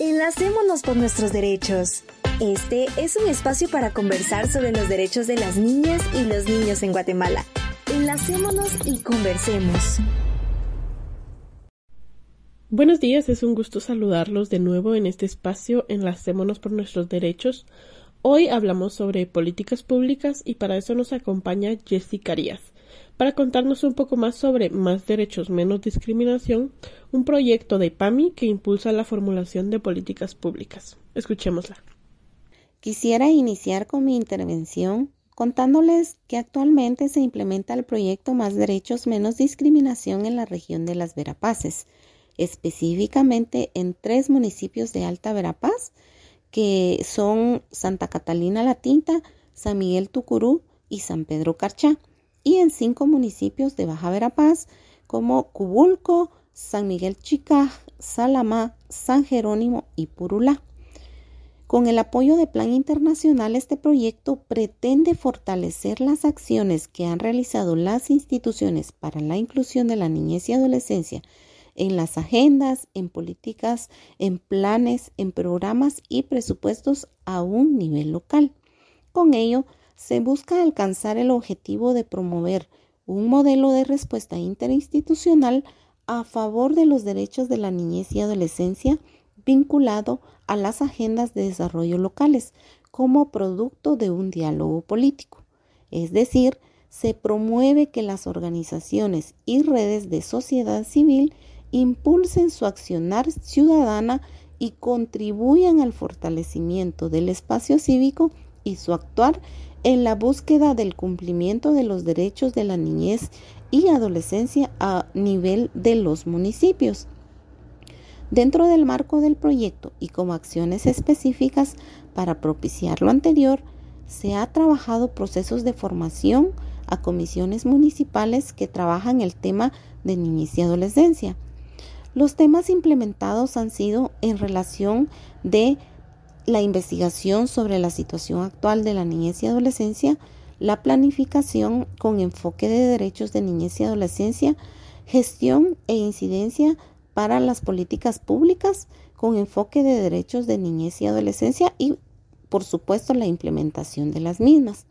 Enlacémonos por nuestros derechos. Este es un espacio para conversar sobre los derechos de las niñas y los niños en Guatemala. Enlacémonos y conversemos. Buenos días, es un gusto saludarlos de nuevo en este espacio Enlacémonos por nuestros derechos. Hoy hablamos sobre políticas públicas y para eso nos acompaña Jessica Arias para contarnos un poco más sobre Más Derechos, Menos Discriminación, un proyecto de PAMI que impulsa la formulación de políticas públicas. Escuchémosla. Quisiera iniciar con mi intervención contándoles que actualmente se implementa el proyecto Más Derechos, Menos Discriminación en la región de las Verapaces, específicamente en tres municipios de Alta Verapaz, que son Santa Catalina La Tinta, San Miguel Tucurú y San Pedro Carchá y en cinco municipios de Baja Verapaz como Cubulco, San Miguel Chicaj, Salamá, San Jerónimo y Purulá. Con el apoyo de Plan Internacional, este proyecto pretende fortalecer las acciones que han realizado las instituciones para la inclusión de la niñez y adolescencia en las agendas, en políticas, en planes, en programas y presupuestos a un nivel local. Con ello, se busca alcanzar el objetivo de promover un modelo de respuesta interinstitucional a favor de los derechos de la niñez y adolescencia vinculado a las agendas de desarrollo locales como producto de un diálogo político. Es decir, se promueve que las organizaciones y redes de sociedad civil impulsen su accionar ciudadana y contribuyan al fortalecimiento del espacio cívico y su actuar en la búsqueda del cumplimiento de los derechos de la niñez y adolescencia a nivel de los municipios. Dentro del marco del proyecto y como acciones específicas para propiciar lo anterior, se ha trabajado procesos de formación a comisiones municipales que trabajan el tema de niñez y adolescencia. Los temas implementados han sido en relación de la investigación sobre la situación actual de la niñez y adolescencia, la planificación con enfoque de derechos de niñez y adolescencia, gestión e incidencia para las políticas públicas con enfoque de derechos de niñez y adolescencia y, por supuesto, la implementación de las mismas.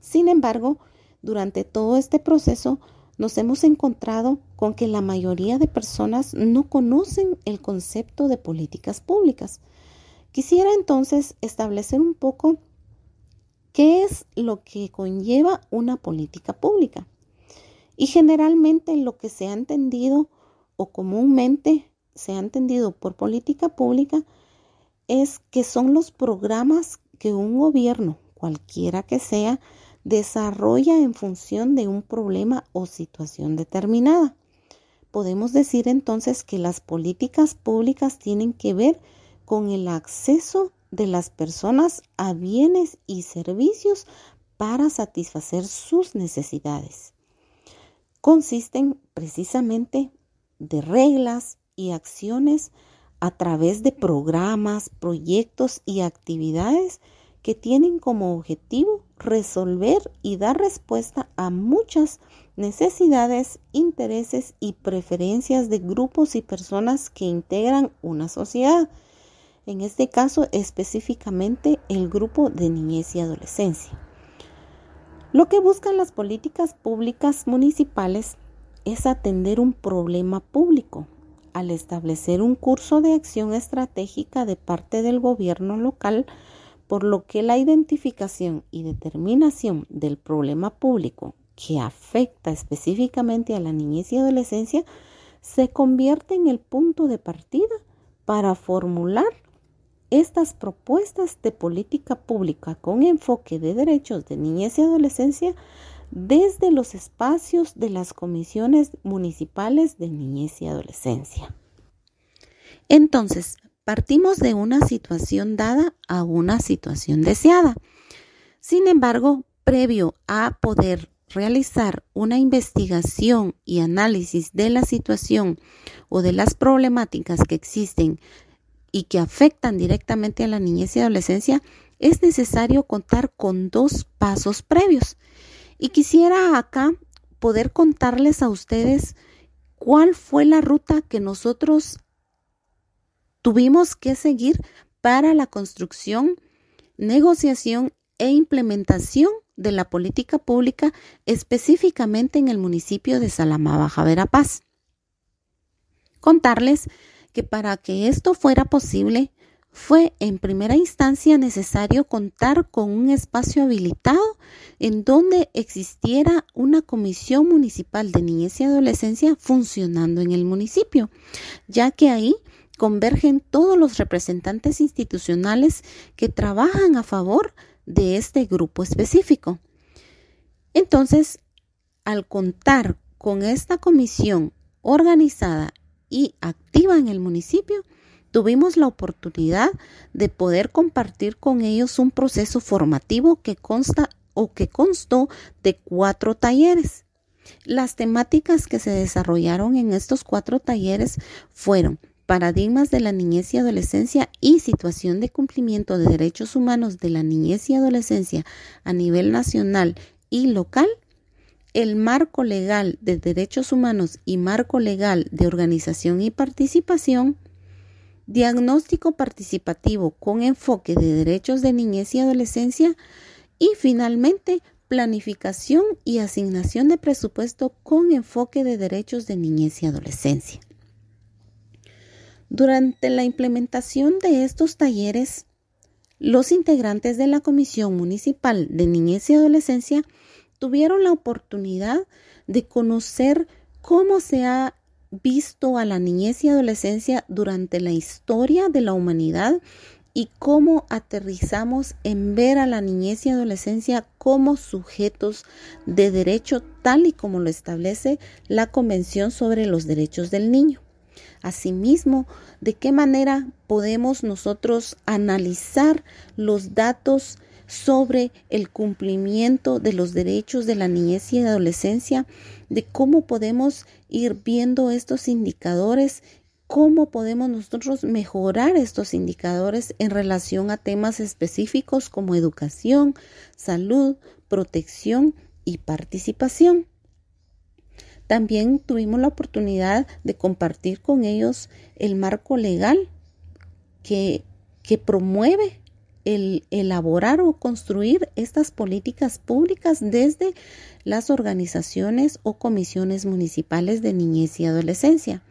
Sin embargo, durante todo este proceso nos hemos encontrado con que la mayoría de personas no conocen el concepto de políticas públicas. Quisiera entonces establecer un poco qué es lo que conlleva una política pública. Y generalmente lo que se ha entendido o comúnmente se ha entendido por política pública es que son los programas que un gobierno, cualquiera que sea, desarrolla en función de un problema o situación determinada. Podemos decir entonces que las políticas públicas tienen que ver con el acceso de las personas a bienes y servicios para satisfacer sus necesidades. Consisten precisamente de reglas y acciones a través de programas, proyectos y actividades que tienen como objetivo resolver y dar respuesta a muchas necesidades, intereses y preferencias de grupos y personas que integran una sociedad en este caso específicamente el grupo de niñez y adolescencia. Lo que buscan las políticas públicas municipales es atender un problema público al establecer un curso de acción estratégica de parte del gobierno local, por lo que la identificación y determinación del problema público que afecta específicamente a la niñez y adolescencia se convierte en el punto de partida para formular estas propuestas de política pública con enfoque de derechos de niñez y adolescencia desde los espacios de las comisiones municipales de niñez y adolescencia. Entonces, partimos de una situación dada a una situación deseada. Sin embargo, previo a poder realizar una investigación y análisis de la situación o de las problemáticas que existen y que afectan directamente a la niñez y adolescencia, es necesario contar con dos pasos previos. Y quisiera acá poder contarles a ustedes cuál fue la ruta que nosotros tuvimos que seguir para la construcción, negociación e implementación de la política pública específicamente en el municipio de Salamá, Baja Verapaz. Contarles que para que esto fuera posible, fue en primera instancia necesario contar con un espacio habilitado en donde existiera una comisión municipal de niñez y adolescencia funcionando en el municipio, ya que ahí convergen todos los representantes institucionales que trabajan a favor de este grupo específico. Entonces, al contar con esta comisión organizada y activa en el municipio, tuvimos la oportunidad de poder compartir con ellos un proceso formativo que consta o que constó de cuatro talleres. Las temáticas que se desarrollaron en estos cuatro talleres fueron paradigmas de la niñez y adolescencia y situación de cumplimiento de derechos humanos de la niñez y adolescencia a nivel nacional y local, el marco legal de derechos humanos y marco legal de organización y participación, diagnóstico participativo con enfoque de derechos de niñez y adolescencia y finalmente planificación y asignación de presupuesto con enfoque de derechos de niñez y adolescencia. Durante la implementación de estos talleres, los integrantes de la Comisión Municipal de Niñez y Adolescencia tuvieron la oportunidad de conocer cómo se ha visto a la niñez y adolescencia durante la historia de la humanidad y cómo aterrizamos en ver a la niñez y adolescencia como sujetos de derecho tal y como lo establece la Convención sobre los Derechos del Niño. Asimismo, de qué manera podemos nosotros analizar los datos sobre el cumplimiento de los derechos de la niñez y adolescencia, de cómo podemos ir viendo estos indicadores, cómo podemos nosotros mejorar estos indicadores en relación a temas específicos como educación, salud, protección y participación. También tuvimos la oportunidad de compartir con ellos el marco legal que, que promueve el elaborar o construir estas políticas públicas desde las organizaciones o comisiones municipales de niñez y adolescencia.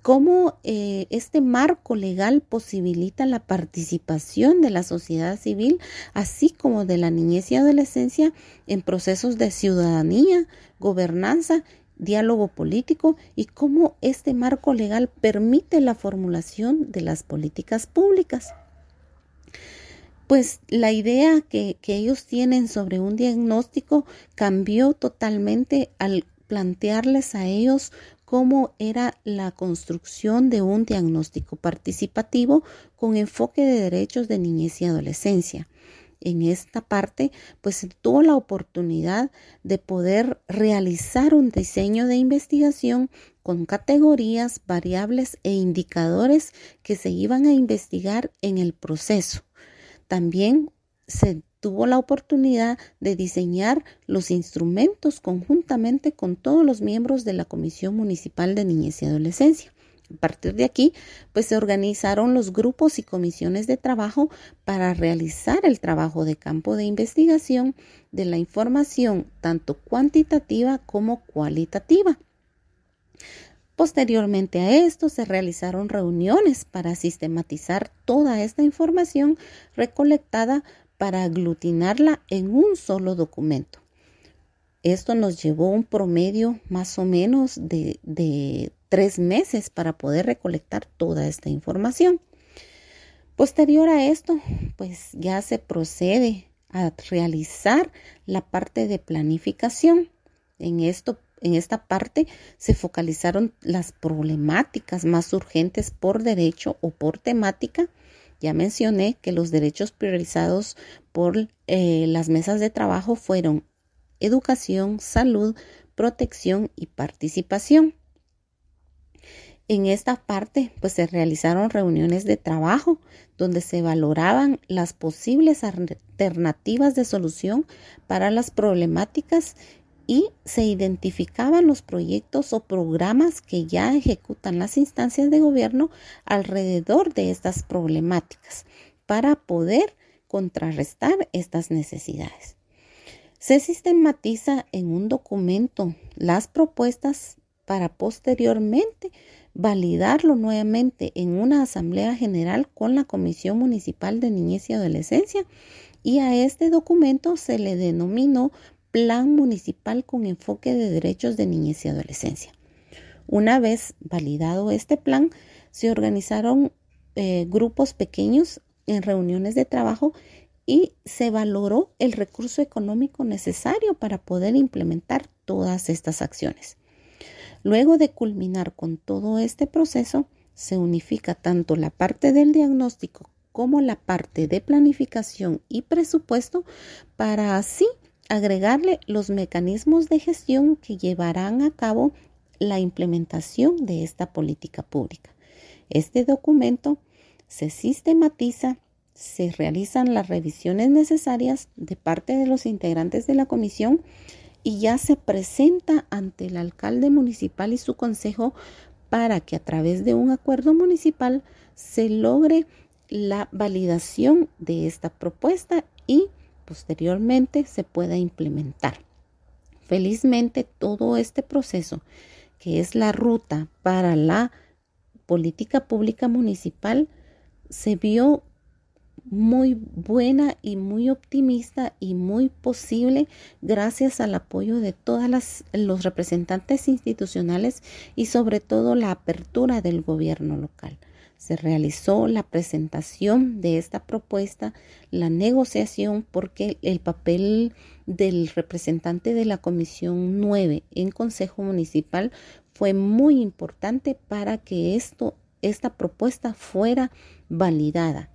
Cómo eh, este marco legal posibilita la participación de la sociedad civil, así como de la niñez y adolescencia en procesos de ciudadanía, gobernanza diálogo político y cómo este marco legal permite la formulación de las políticas públicas pues la idea que, ellos tienen sobre un diagnóstico cambió totalmente al plantearles a ellos cómo era la construcción de un diagnóstico participativo con enfoque de derechos de niñez y adolescencia. En esta parte, pues tuvo la oportunidad de poder realizar un diseño de investigación con categorías, variables e indicadores que se iban a investigar en el proceso. También se tuvo la oportunidad de diseñar los instrumentos conjuntamente con todos los miembros de la Comisión Municipal de Niñez y Adolescencia. A partir de aquí, pues se organizaron los grupos y comisiones de trabajo para realizar el trabajo de campo de investigación de la información tanto cuantitativa como cualitativa. Posteriormente a esto se realizaron reuniones para sistematizar toda esta información recolectada para aglutinarla en un solo documento. Esto nos llevó un promedio más o menos de, tres meses para poder recolectar toda esta información. Posterior a esto, pues ya se procede a realizar la parte de planificación. En esto en esta parte se focalizaron las problemáticas más urgentes por derecho o por temática. Ya mencioné que los derechos priorizados por eh, las mesas de trabajo fueron educación, salud, protección y participación. En esta parte, pues se realizaron reuniones de trabajo donde se valoraban las posibles alternativas de solución para las problemáticas y se identificaban los proyectos o programas que ya ejecutan las instancias de gobierno alrededor de estas problemáticas para poder contrarrestar estas necesidades. Se sistematiza en un documento las propuestas para posteriormente validarlo nuevamente en una asamblea general con la Comisión Municipal de Niñez y Adolescencia y a este documento se le denominó Plan Municipal con enfoque de derechos de niñez y adolescencia. Una vez validado este plan, se organizaron eh, grupos pequeños en reuniones de trabajo y se valoró el recurso económico necesario para poder implementar todas estas acciones. Luego de culminar con todo este proceso, se unifica tanto la parte del diagnóstico como la parte de planificación y presupuesto para así agregarle los mecanismos de gestión que llevarán a cabo la implementación de esta política pública. Este documento se sistematiza, se realizan las revisiones necesarias de parte de los integrantes de la comisión y ya se presenta ante el alcalde municipal y su consejo para que a través de un acuerdo municipal se logre la validación de esta propuesta y posteriormente se pueda implementar. Felizmente todo este proceso, que es la ruta para la política pública municipal, se vio muy buena y muy optimista y muy posible gracias al apoyo de todos los representantes institucionales y sobre todo la apertura del gobierno local se realizó la presentación de esta propuesta, la negociación, porque el papel del representante de la Comisión 9 en Consejo Municipal fue muy importante para que esto, esta propuesta fuera validada.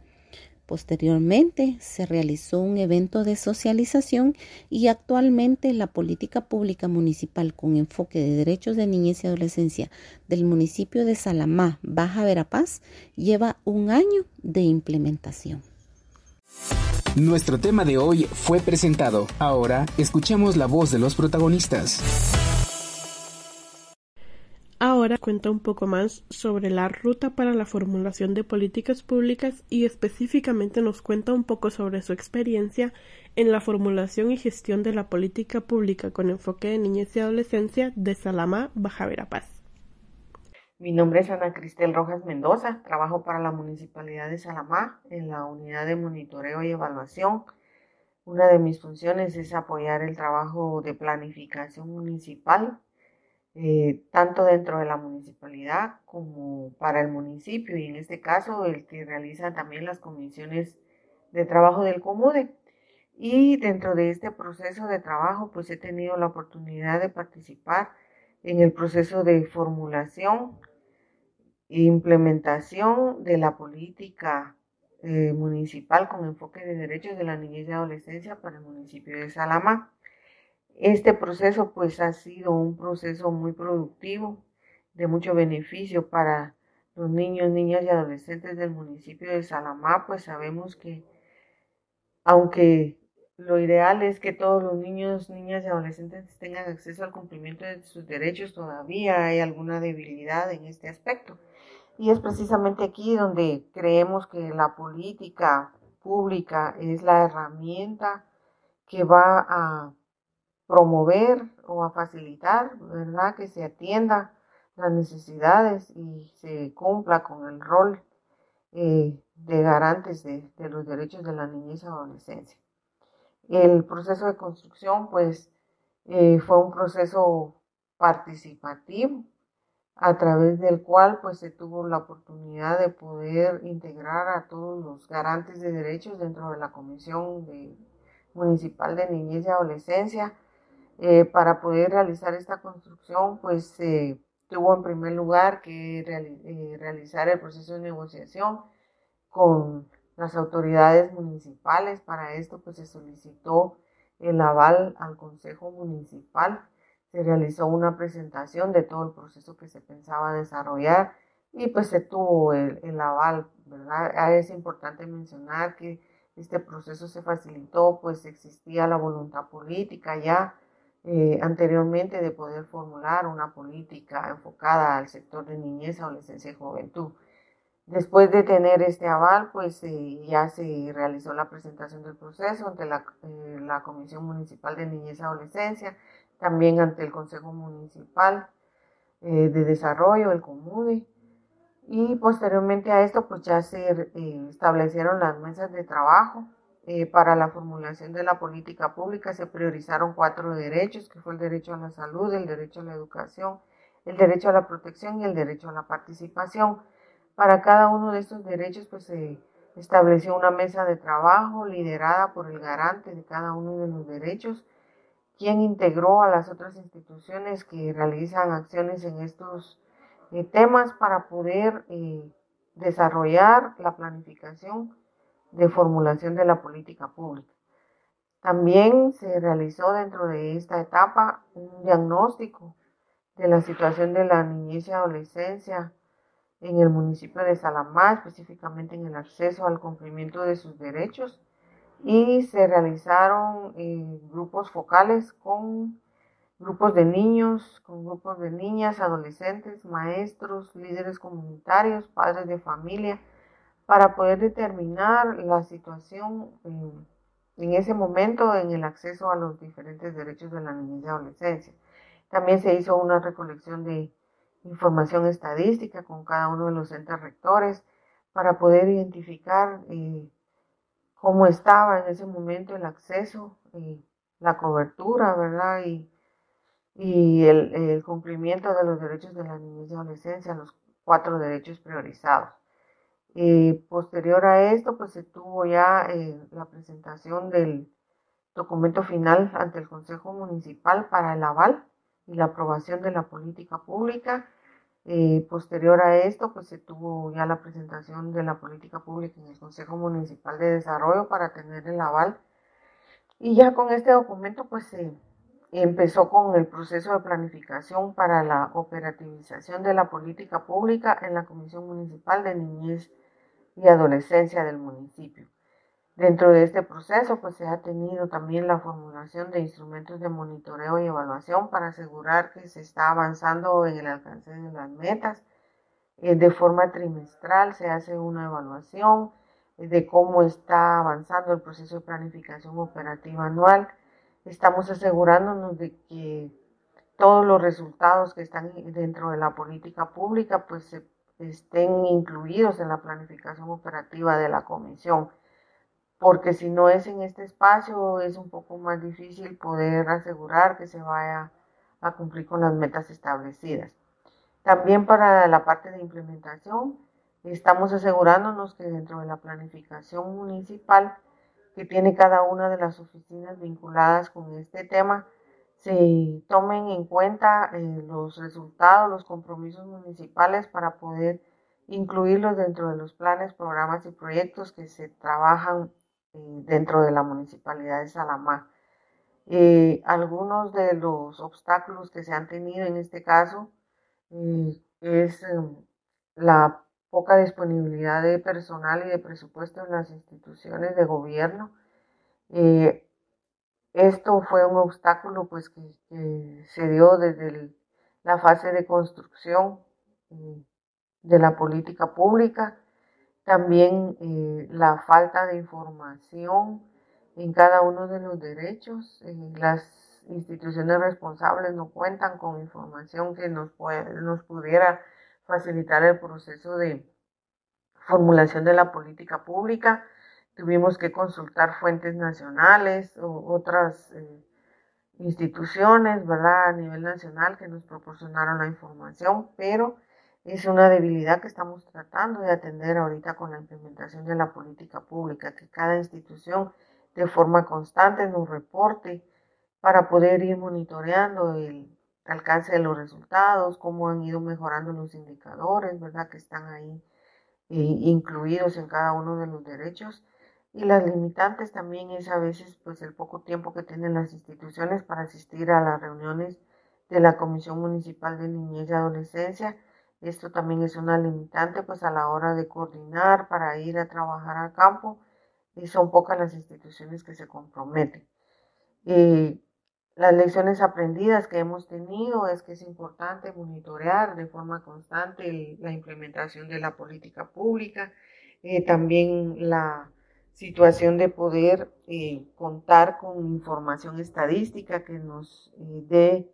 Posteriormente se realizó un evento de socialización y actualmente la política pública municipal con enfoque de derechos de niñez y adolescencia del municipio de Salamá, Baja Verapaz, lleva un año de implementación. Nuestro tema de hoy fue presentado. Ahora escuchemos la voz de los protagonistas. Cuenta un poco más sobre la ruta para la formulación de políticas públicas y específicamente nos cuenta un poco sobre su experiencia en la formulación y gestión de la política pública con enfoque de niñez y adolescencia de Salamá, Baja Verapaz. Mi nombre es Ana Cristel Rojas Mendoza, trabajo para la Municipalidad de Salamá en la unidad de monitoreo y evaluación. Una de mis funciones es apoyar el trabajo de planificación municipal eh, tanto dentro de la municipalidad como para el municipio y en este caso el que realiza también las comisiones de trabajo del COMUDE. Y dentro de este proceso de trabajo pues he tenido la oportunidad de participar en el proceso de formulación e implementación de la política eh, municipal con enfoque de derechos de la niñez y adolescencia para el municipio de Salamá. Este proceso pues ha sido un proceso muy productivo, de mucho beneficio para los niños, niñas y adolescentes del municipio de Salamá, pues sabemos que aunque lo ideal es que todos los niños, niñas y adolescentes tengan acceso al cumplimiento de sus derechos, todavía hay alguna debilidad en este aspecto. Y es precisamente aquí donde creemos que la política pública es la herramienta que va a promover o a facilitar, ¿verdad? Que se atienda las necesidades y se cumpla con el rol eh, de garantes de, los derechos de la niñez y adolescencia. El proceso de construcción, pues, eh, fue un proceso participativo a través del cual, pues, se tuvo la oportunidad de poder integrar a todos los garantes de derechos dentro de la Comisión Municipal de Niñez y Adolescencia, eh, para poder realizar esta construcción, pues tuvo en primer lugar que eh, realizar el proceso de negociación con las autoridades municipales. Para esto, pues se solicitó el aval al Consejo Municipal. Se realizó una presentación de todo el proceso que se pensaba desarrollar y pues se tuvo el, el aval, ¿verdad? Ah, es importante mencionar que este proceso se facilitó, pues existía la voluntad política ya eh, anteriormente de poder formular una política enfocada al sector de niñez, adolescencia y juventud. Después de tener este aval, pues eh, ya se realizó la presentación del proceso ante la, eh, la, Comisión Municipal de Niñez y Adolescencia, también ante el Consejo Municipal de Desarrollo, el COMUDE, y posteriormente a esto, pues ya se establecieron las mesas de trabajo eh, para la formulación de la política pública se priorizaron cuatro derechos, que fue el derecho a la salud, el derecho a la educación, el derecho a la protección y el derecho a la participación. Para cada uno de estos derechos, pues se estableció una mesa de trabajo liderada por el garante de cada uno de los derechos, quien integró a las otras instituciones que realizan acciones en estos eh, temas para poder eh, desarrollar la planificación de formulación de la política pública. También se realizó dentro de esta etapa un diagnóstico de la situación de la niñez y adolescencia en el municipio de Salamá, específicamente en el acceso al cumplimiento de sus derechos, y se realizaron eh, grupos focales con grupos de niños, con grupos de niñas, adolescentes, maestros, líderes comunitarios, padres de familia, para poder determinar la situación en, ese momento en el acceso a los diferentes derechos de la niñez y adolescencia. También se hizo una recolección de información estadística con cada uno de los entes rectores para poder identificar eh, cómo estaba en ese momento el acceso, y la cobertura, ¿verdad? Y, el, cumplimiento de los derechos de la niñez y adolescencia, los cuatro derechos priorizados. Eh, posterior a esto, pues se tuvo ya eh, la presentación del documento final ante el Consejo Municipal para el aval y la aprobación de la política pública. Eh, posterior a esto, pues se tuvo ya la presentación de la política pública en el Consejo Municipal de Desarrollo para tener el aval. Y ya con este documento, pues se empezó con el proceso de planificación para la operativización de la política pública en la Comisión Municipal de Niñez y adolescencia del municipio. Dentro de este proceso, pues se ha tenido también la formulación de instrumentos de monitoreo y evaluación para asegurar que se está avanzando en el alcance de las metas. Eh, de forma trimestral se hace una evaluación eh, de cómo está avanzando el proceso de planificación operativa anual. Estamos asegurándonos de que todos los resultados que están dentro de la política pública pues se estén incluidos en la planificación operativa de la comisión, porque si no es en este espacio es un poco más difícil poder asegurar que se vaya a cumplir con las metas establecidas. También para la parte de implementación, estamos asegurándonos que dentro de la planificación municipal que tiene cada una de las oficinas vinculadas con este tema, se tomen en cuenta eh, los resultados, los compromisos municipales para poder incluirlos dentro de los planes, programas y proyectos que se trabajan eh, dentro de la municipalidad de Salamá. Eh, algunos de los obstáculos que se han tenido en este caso es la poca disponibilidad de personal y de presupuesto en las instituciones de gobierno. Esto fue un obstáculo pues que, se dio desde la fase de construcción eh, de la política pública, también eh, la falta de información en cada uno de los derechos. Eh, las instituciones responsables no cuentan con información que nos, nos pudiera facilitar el proceso de formulación de la política pública tuvimos que consultar fuentes nacionales o otras eh, instituciones, ¿verdad? A nivel nacional que nos proporcionaron la información, pero es una debilidad que estamos tratando de atender ahorita con la implementación de la política pública, que cada institución de forma constante nos reporte para poder ir monitoreando el alcance de los resultados, cómo han ido mejorando los indicadores, ¿verdad? Que están ahí eh, incluidos en cada uno de los derechos y las limitantes también es a veces pues el poco tiempo que tienen las instituciones para asistir a las reuniones de la Comisión Municipal de Niñez y Adolescencia. Esto también es una limitante pues a la hora de coordinar para ir a trabajar al campo son pocas las instituciones que se comprometen. las lecciones aprendidas que hemos tenido es que es importante monitorear de forma constante la implementación de la política pública, eh, también la situación de poder eh, contar con información estadística que nos eh, dé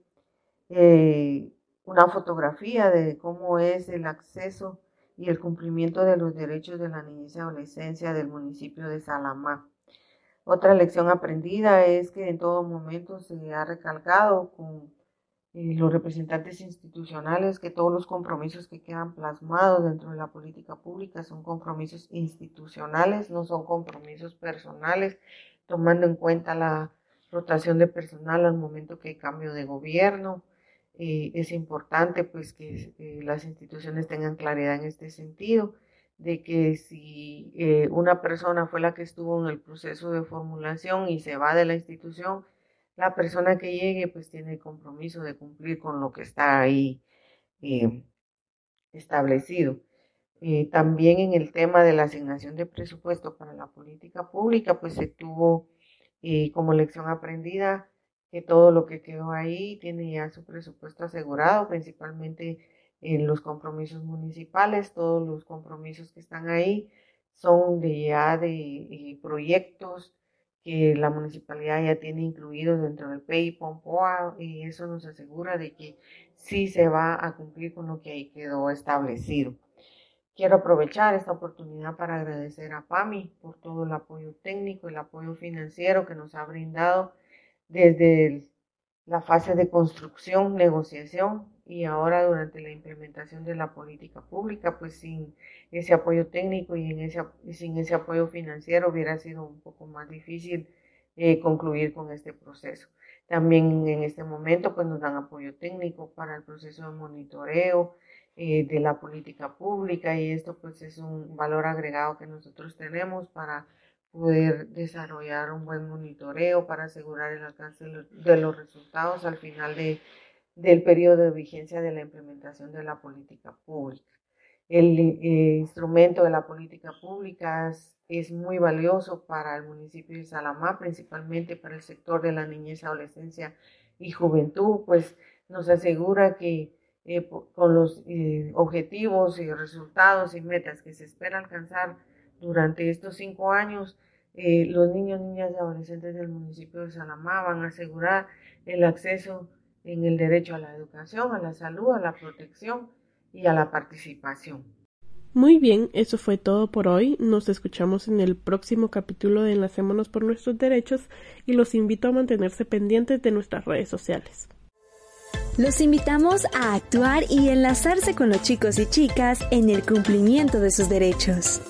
una fotografía de cómo es el acceso y el cumplimiento de los derechos de la niñez y adolescencia del municipio de Salamá. Otra lección aprendida es que en todo momento se ha recalcado con eh, los representantes institucionales que todos los compromisos que quedan plasmados dentro de la política pública son compromisos institucionales, no son compromisos personales, tomando en cuenta la rotación de personal al momento que hay cambio de gobierno. Eh, es importante pues que eh, las instituciones tengan claridad en este sentido de que si eh, una persona fue la que estuvo en el proceso de formulación y se va de la institución, la persona que llegue pues tiene el compromiso de cumplir con lo que está ahí eh, establecido. Eh, también en el tema de la asignación de presupuesto para la política pública, pues se tuvo como lección aprendida que todo lo que quedó ahí tiene ya su presupuesto asegurado, principalmente en los compromisos municipales, todos los compromisos que están ahí son de ya de, eh, proyectos que la municipalidad ya tiene incluidos dentro del PEI Pompoa y eso nos asegura de que sí se va a cumplir con lo que ahí quedó establecido. Quiero aprovechar esta oportunidad para agradecer a PAMI por todo el apoyo técnico, el apoyo financiero que nos ha brindado desde la fase de construcción, negociación y ahora durante la implementación de la política pública, pues sin ese apoyo técnico y en ese, sin ese apoyo financiero hubiera sido un poco más difícil eh, concluir con este proceso. También en este momento pues nos dan apoyo técnico para el proceso de monitoreo eh, de la política pública y esto pues es un valor agregado que nosotros tenemos para poder desarrollar un buen monitoreo para asegurar el alcance de los resultados al final de del periodo de vigencia de la implementación de la política pública. El eh, instrumento de la política pública es, muy valioso para el municipio de Salamá, principalmente para el sector de la niñez, adolescencia y juventud, pues nos asegura que eh, con los eh, objetivos y resultados y metas que se espera alcanzar durante estos cinco años, los niños, niñas y adolescentes del municipio de Salamá van a asegurar el acceso en el derecho a la educación, a la salud, a la protección y a la participación. Muy bien, eso fue todo por hoy. Nos escuchamos en el próximo capítulo de Enlacémonos por nuestros derechos y los invito a mantenerse pendientes de nuestras redes sociales. Los invitamos a actuar y enlazarse con los chicos y chicas en el cumplimiento de sus derechos.